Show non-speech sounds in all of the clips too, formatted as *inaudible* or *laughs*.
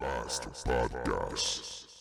Master Podcast.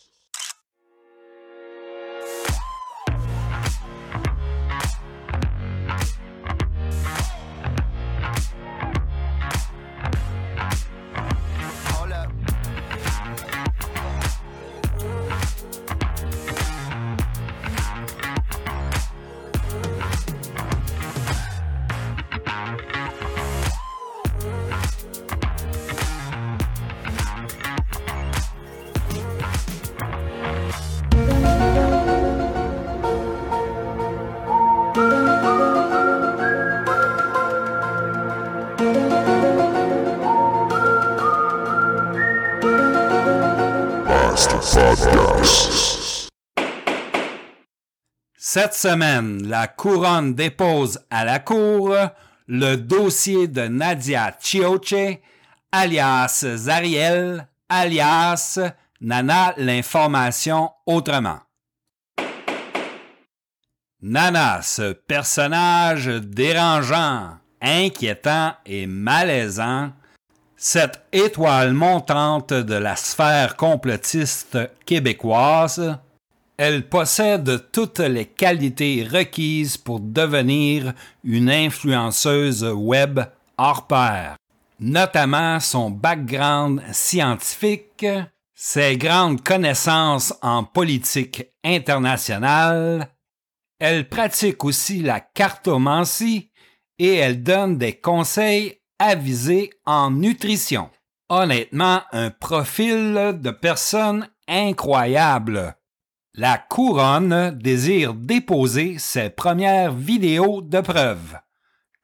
Cette semaine, la couronne dépose à la Cour le dossier de Nadia Chioche, alias Zariel, alias Nana l'information autrement. Nana, ce personnage dérangeant, inquiétant et malaisant, cette étoile montante de la sphère complotiste québécoise, elle possède toutes les qualités requises pour devenir une influenceuse web hors pair, notamment son background scientifique, ses grandes connaissances en politique internationale. Elle pratique aussi la cartomancie et elle donne des conseils avisés en nutrition. Honnêtement, un profil de personne incroyable. La couronne désire déposer ses premières vidéos de preuve.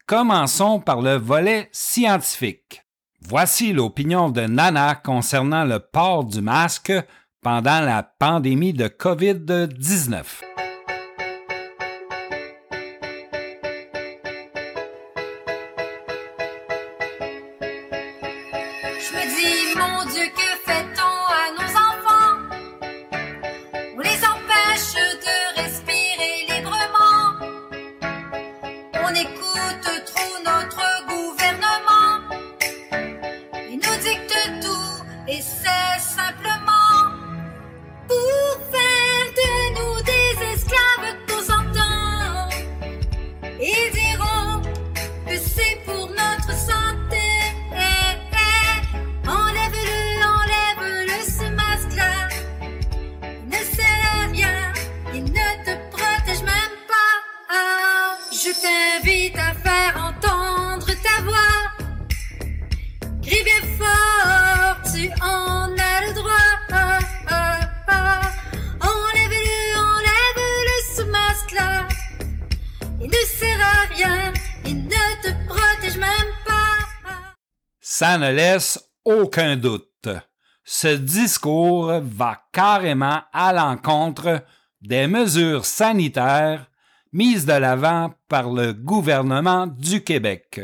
Commençons par le volet scientifique. Voici l'opinion de Nana concernant le port du masque pendant la pandémie de COVID-19. On écoute trop notre gouvernement. Il nous dicte tout et Je t'invite à faire entendre ta voix. Crie bien fort, tu en as le droit. Enlève-le, enlève-le ce masque-là. Il ne sert à rien, il ne te protège même pas. Ça ne laisse aucun doute. Ce discours va carrément à l'encontre des mesures sanitaires mises de l'avant par le gouvernement du Québec.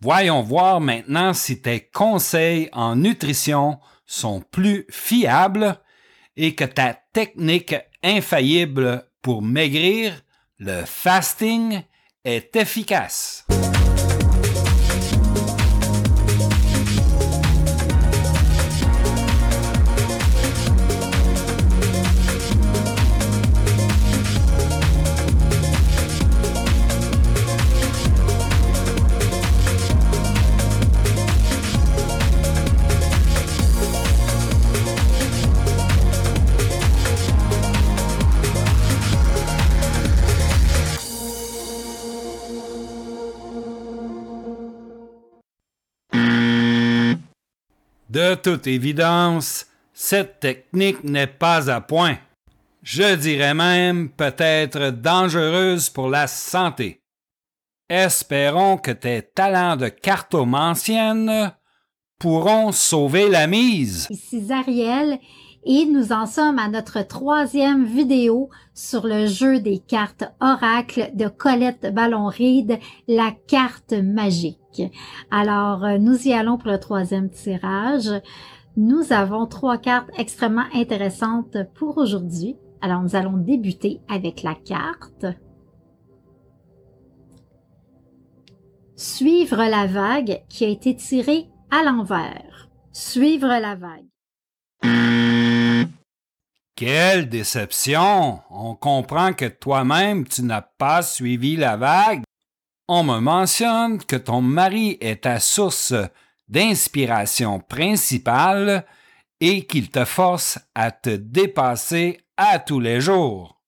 Voyons voir maintenant si tes conseils en nutrition sont plus fiables et que ta technique infaillible pour maigrir, le fasting, est efficace. De toute évidence, cette technique n'est pas à point. Je dirais même peut-être dangereuse pour la santé. Espérons que tes talents de cartomancienne pourront sauver la mise. Ici Zariel et nous en sommes à notre troisième vidéo sur le jeu des cartes Oracle de Colette Ballon-Ride, la carte magique. Alors, euh, nous y allons pour le troisième tirage. Nous avons trois cartes extrêmement intéressantes pour aujourd'hui. Alors, nous allons débuter avec la carte Suivre la vague qui a été tirée à l'envers. Suivre la vague. Quelle déception! On comprend que toi-même tu n'as pas suivi la vague. On me mentionne que ton mari est ta source d'inspiration principale et qu'il te force à te dépasser à tous les jours.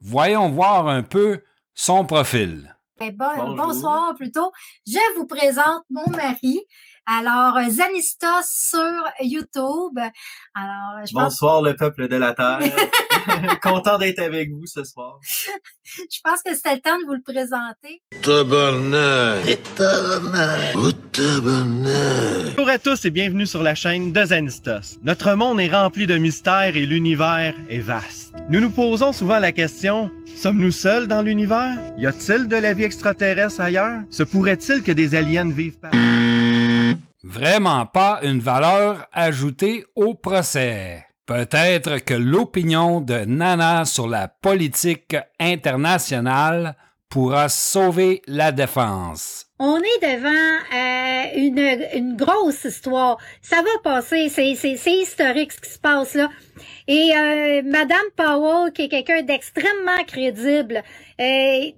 Voyons voir un peu son profil. Eh Bonjour. bonsoir plutôt. Je vous présente mon mari. Alors, euh, Zanista sur YouTube. Alors, je pense, Bonsoir le peuple de la Terre. *laughs* Content d'être avec vous ce soir. je pense que c'était le temps de vous le présenter. Oh! Bonjour à tous et bienvenue sur la chaîne de Zanistos. Notre monde est rempli de mystères et l'univers est vaste. Nous nous posons souvent la question, sommes-nous seuls dans l'univers? Y a-t-il de la vie extraterrestre ailleurs? Se pourrait-il que des aliens vivent par... Vraiment pas une valeur ajoutée au procès. Peut-être que l'opinion de Nana sur la politique internationale pourra sauver la défense. On est devant euh, une, grosse histoire. Ça va passer, c'est, historique ce qui se passe là. Et euh, Madame Powell, qui est quelqu'un d'extrêmement crédible, euh,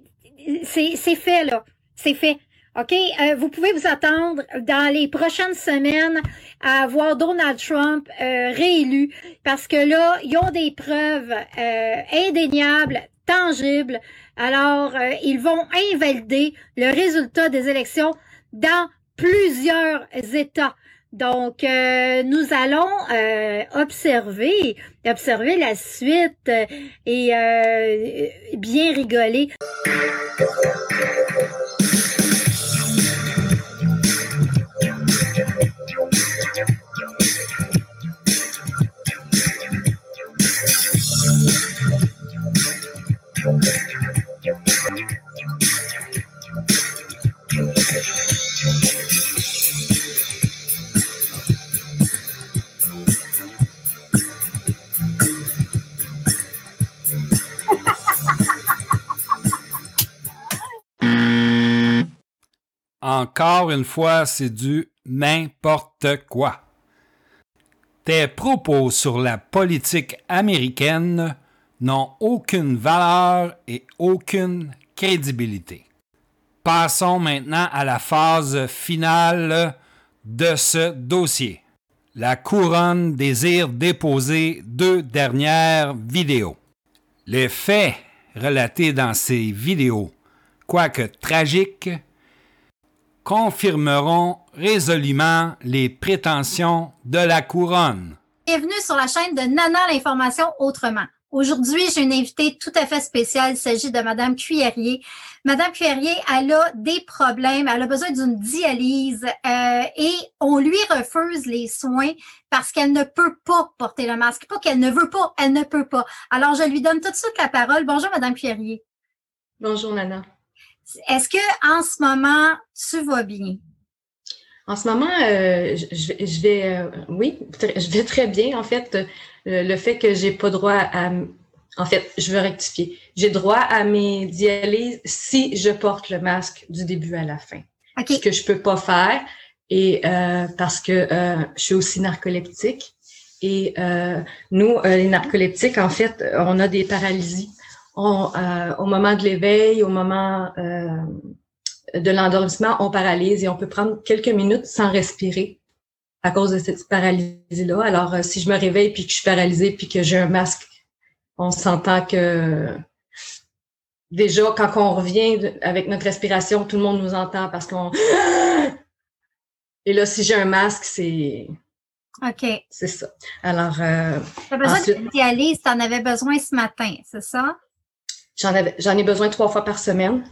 c'est, fait là, c'est fait. OK, Euh, vous pouvez vous attendre dans les prochaines semaines à voir Donald Trump euh, réélu parce que là, ils ont des preuves indéniables, tangibles. Alors, euh, ils vont invalider le résultat des élections dans plusieurs États. Donc, euh, nous allons euh, observer, observer la suite euh, et euh, bien rigoler. Encore une fois, c'est du n'importe quoi. Tes propos sur la politique américaine n'ont aucune valeur et aucune crédibilité. Passons maintenant à la phase finale de ce dossier. La couronne désire déposer deux dernières vidéos. Les faits relatés dans ces vidéos, quoique tragiques, confirmeront résolument les prétentions de la couronne. Bienvenue sur la chaîne de Nana l'information autrement. Aujourd'hui, j'ai une invitée tout à fait spéciale. Il s'agit de Madame Cuillerier. Madame Cuillerier, elle a des problèmes. Elle a besoin d'une dialyse euh, et on lui refuse les soins parce qu'elle ne peut pas porter le masque. Pas qu'elle ne veut pas, elle ne peut pas. Alors, je lui donne tout de suite la parole. Bonjour, Madame Cuillerier. Bonjour Nana. Est-ce que en ce moment, tu vas bien? En ce moment, euh, je, je vais, euh, oui, je vais très bien. En fait, euh, le fait que j'ai pas droit à, en fait, je veux rectifier. J'ai droit à mes dialyses si je porte le masque du début à la fin. OK. Ce que je peux pas faire, et euh, parce que euh, je suis aussi narcoleptique. Et euh, nous, euh, les narcoleptiques, en fait, on a des paralysies. On, euh, au moment de l'éveil, au moment euh, de l'endormissement, on paralyse et on peut prendre quelques minutes sans respirer à cause de cette paralysie-là. Alors, euh, si je me réveille puis que je suis paralysée puis que j'ai un masque, on s'entend que déjà, quand on revient avec notre respiration, tout le monde nous entend parce qu'on... *gasps* Et là, si j'ai un masque, c'est OK. c'est ça. Alors, euh, Tu as besoin Ensuite- de dialyse, tu en avais besoin ce matin, c'est ça? j'en avais j'en ai besoin trois fois par semaine.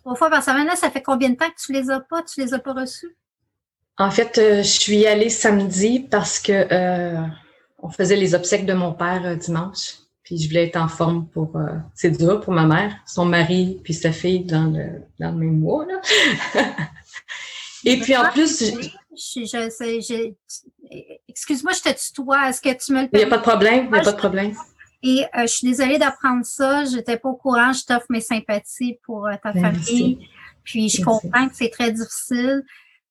Trois fois par semaine, là, ça fait combien de temps que tu les as pas? Tu les as pas reçus? En fait, euh, je suis allée samedi parce que euh, on faisait les obsèques de mon père euh, dimanche. Puis je voulais être en forme pour. c'est dur pour ma mère, son mari puis sa fille dans le dans le même mois. Là. *laughs* Et puis en plus, il je, je excuse-moi, je te tutoie. Est-ce que tu me le n'y a pas de problème, il n'y a pas de problème. Et euh, je suis désolée d'apprendre ça. J'étais pas au courant. Je t'offre mes sympathies pour euh, ta Merci. famille. Puis je Merci. comprends que c'est très difficile.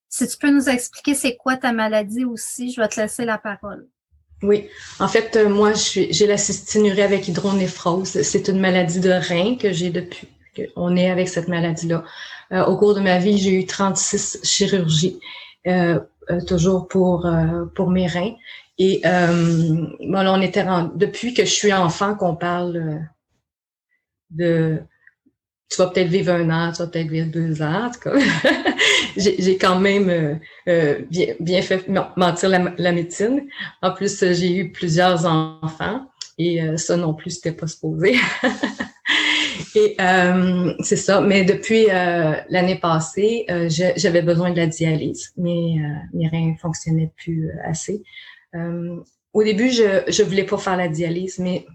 Si tu peux nous expliquer c'est quoi ta maladie aussi, je vais te laisser la parole. Oui, en fait, euh, moi, je j'ai la cystinurie avec hydronéphrose. C'est une maladie de rein que j'ai depuis qu'on est avec cette maladie-là. Au cours de ma vie, j'ai eu 36 chirurgies, euh, toujours pour euh, pour mes reins. Et euh, bon, on était rendu, depuis que je suis enfant qu'on parle euh, de tu vas peut-être vivre un an, tu vas peut-être vivre deux ans, en tout cas. *laughs* j'ai quand même euh, euh, bien, bien fait mentir la, médecine. En plus, euh, j'ai eu plusieurs enfants et euh, ça non plus, c'était pas supposé. *laughs* et euh, c'est ça. Mais depuis l'année passée, j'avais besoin de la dialyse. Euh, mes reins fonctionnaient plus assez. Euh, au début, je je voulais pas faire la dialyse, mais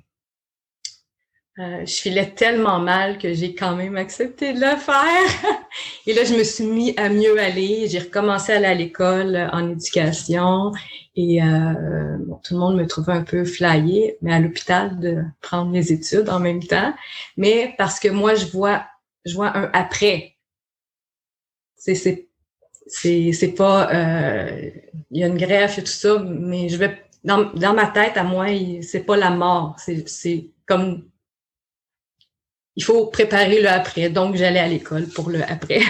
euh, je filais tellement mal que j'ai quand même accepté de le faire. *laughs* Et là, je me suis mis à mieux aller. J'ai recommencé à aller à l'école en éducation. Et euh, bon, tout le monde me trouvait un peu flyée, mais à l'hôpital de prendre mes études en même temps. Mais parce que moi, je vois, je vois un après. C'est, c'est, pas, euh, il y a une greffe et tout ça, mais je vais, dans, dans ma tête, à moi, c'est pas la mort. C'est, comme il faut préparer le après. Donc, j'allais à l'école pour le après.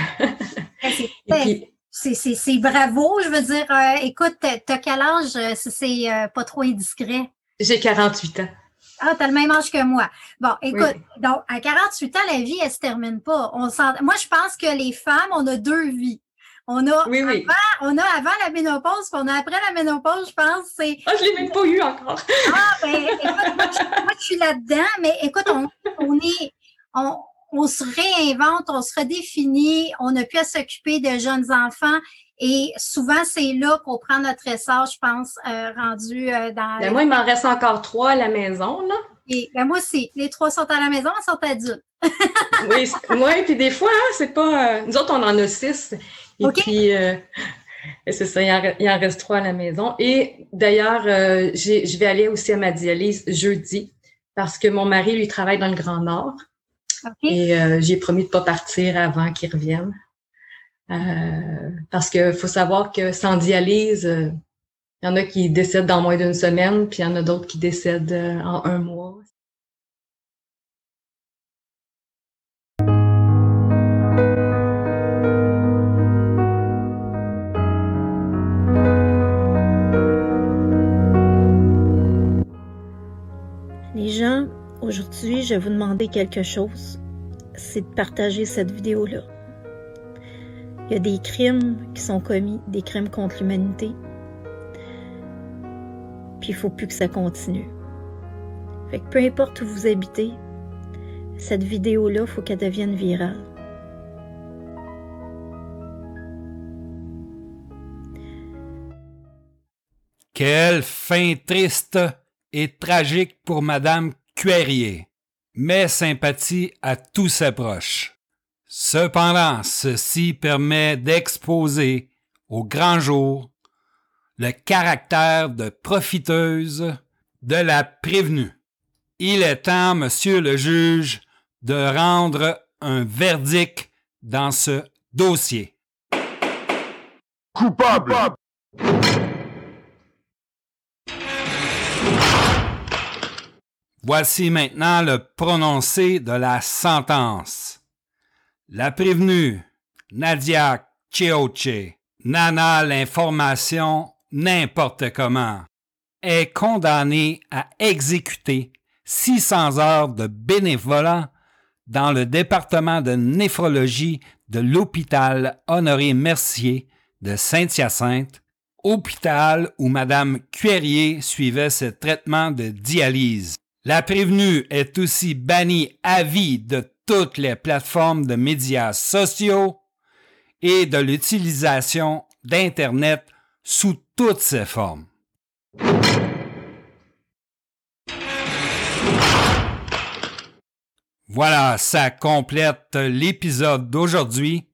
C'est- *laughs* puis, C'est, bravo, je veux dire, euh, écoute, t'as quel âge, euh, si c'est euh, pas trop indiscret? j'ai 48 ans. Ah, t'as le même âge que moi. Bon, écoute, donc, à 48 ans, la vie, elle se termine pas. On moi, je pense que les femmes, on a deux vies. On a, Oui, oui. on a avant la ménopause, puis on a après la ménopause, je pense, c'est Ah, je l'ai même pas eu encore. Ah, ben, écoute, moi, je, moi, je suis là-dedans, mais écoute, on, on est, on, on se réinvente, on se redéfinit, on n'a plus à s'occuper de jeunes enfants. Et souvent, c'est là qu'on prend notre essor, je pense, euh, rendu euh, dans. Ben, moi, il m'en reste encore trois à la maison, là. Et, ben, moi aussi, les trois sont à la maison, elles sont adultes. Oui, c'est- ouais, puis des fois, hein, c'est pas. euh, nous autres, on en a six. Et OK. puis, euh, *laughs* c'est ça, il en, il en reste trois à la maison. Et d'ailleurs, euh, je vais aller aussi à ma dialyse jeudi parce que mon mari, lui, travaille dans le Grand Nord. Et euh, j'ai promis de pas partir avant qu'il revienne. Euh, parce que faut savoir que sans dialyse, euh, il y en a qui décèdent dans moins d'une semaine, puis il y en a d'autres qui décèdent euh, en un mois. Aujourd'hui, je vais vous demander quelque chose. C'est de partager cette vidéo-là. Il y a des crimes qui sont commis, des crimes contre l'humanité. Puis il faut plus que ça continue. Fait que peu importe où vous habitez, cette vidéo-là, faut qu'elle devienne virale. Quelle fin triste et tragique pour Madame Cuerrier. Mes sympathies à tous ses proches. Cependant, ceci permet d'exposer au grand jour le caractère de profiteuse de la prévenue. Il est temps, monsieur le juge, de rendre un verdict dans ce dossier. Coupable. Voici maintenant le prononcé de la sentence. La prévenue, Nadia Cheoche, Nana l'information n'importe comment, est condamnée à exécuter 600 heures de bénévolat dans le département de néphrologie de l'hôpital Honoré Mercier de Saint-Hyacinthe, hôpital où Madame Cuerrier suivait ses traitements de dialyse. La prévenue est aussi bannie à vie de toutes les plateformes de médias sociaux et de l'utilisation d'Internet sous toutes ses formes. Voilà, ça complète l'épisode d'aujourd'hui.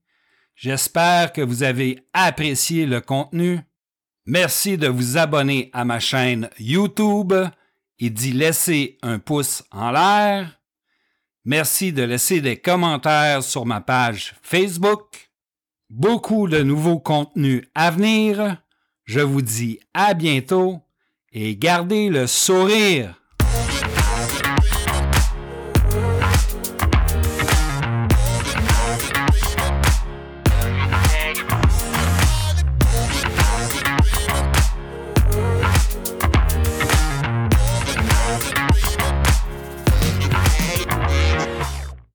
J'espère que vous avez apprécié le contenu. Merci de vous abonner à ma chaîne YouTube et d'y laisser un pouce en l'air. Merci de laisser des commentaires sur ma page Facebook. Beaucoup de nouveaux contenus à venir. Je vous dis à bientôt et gardez le sourire.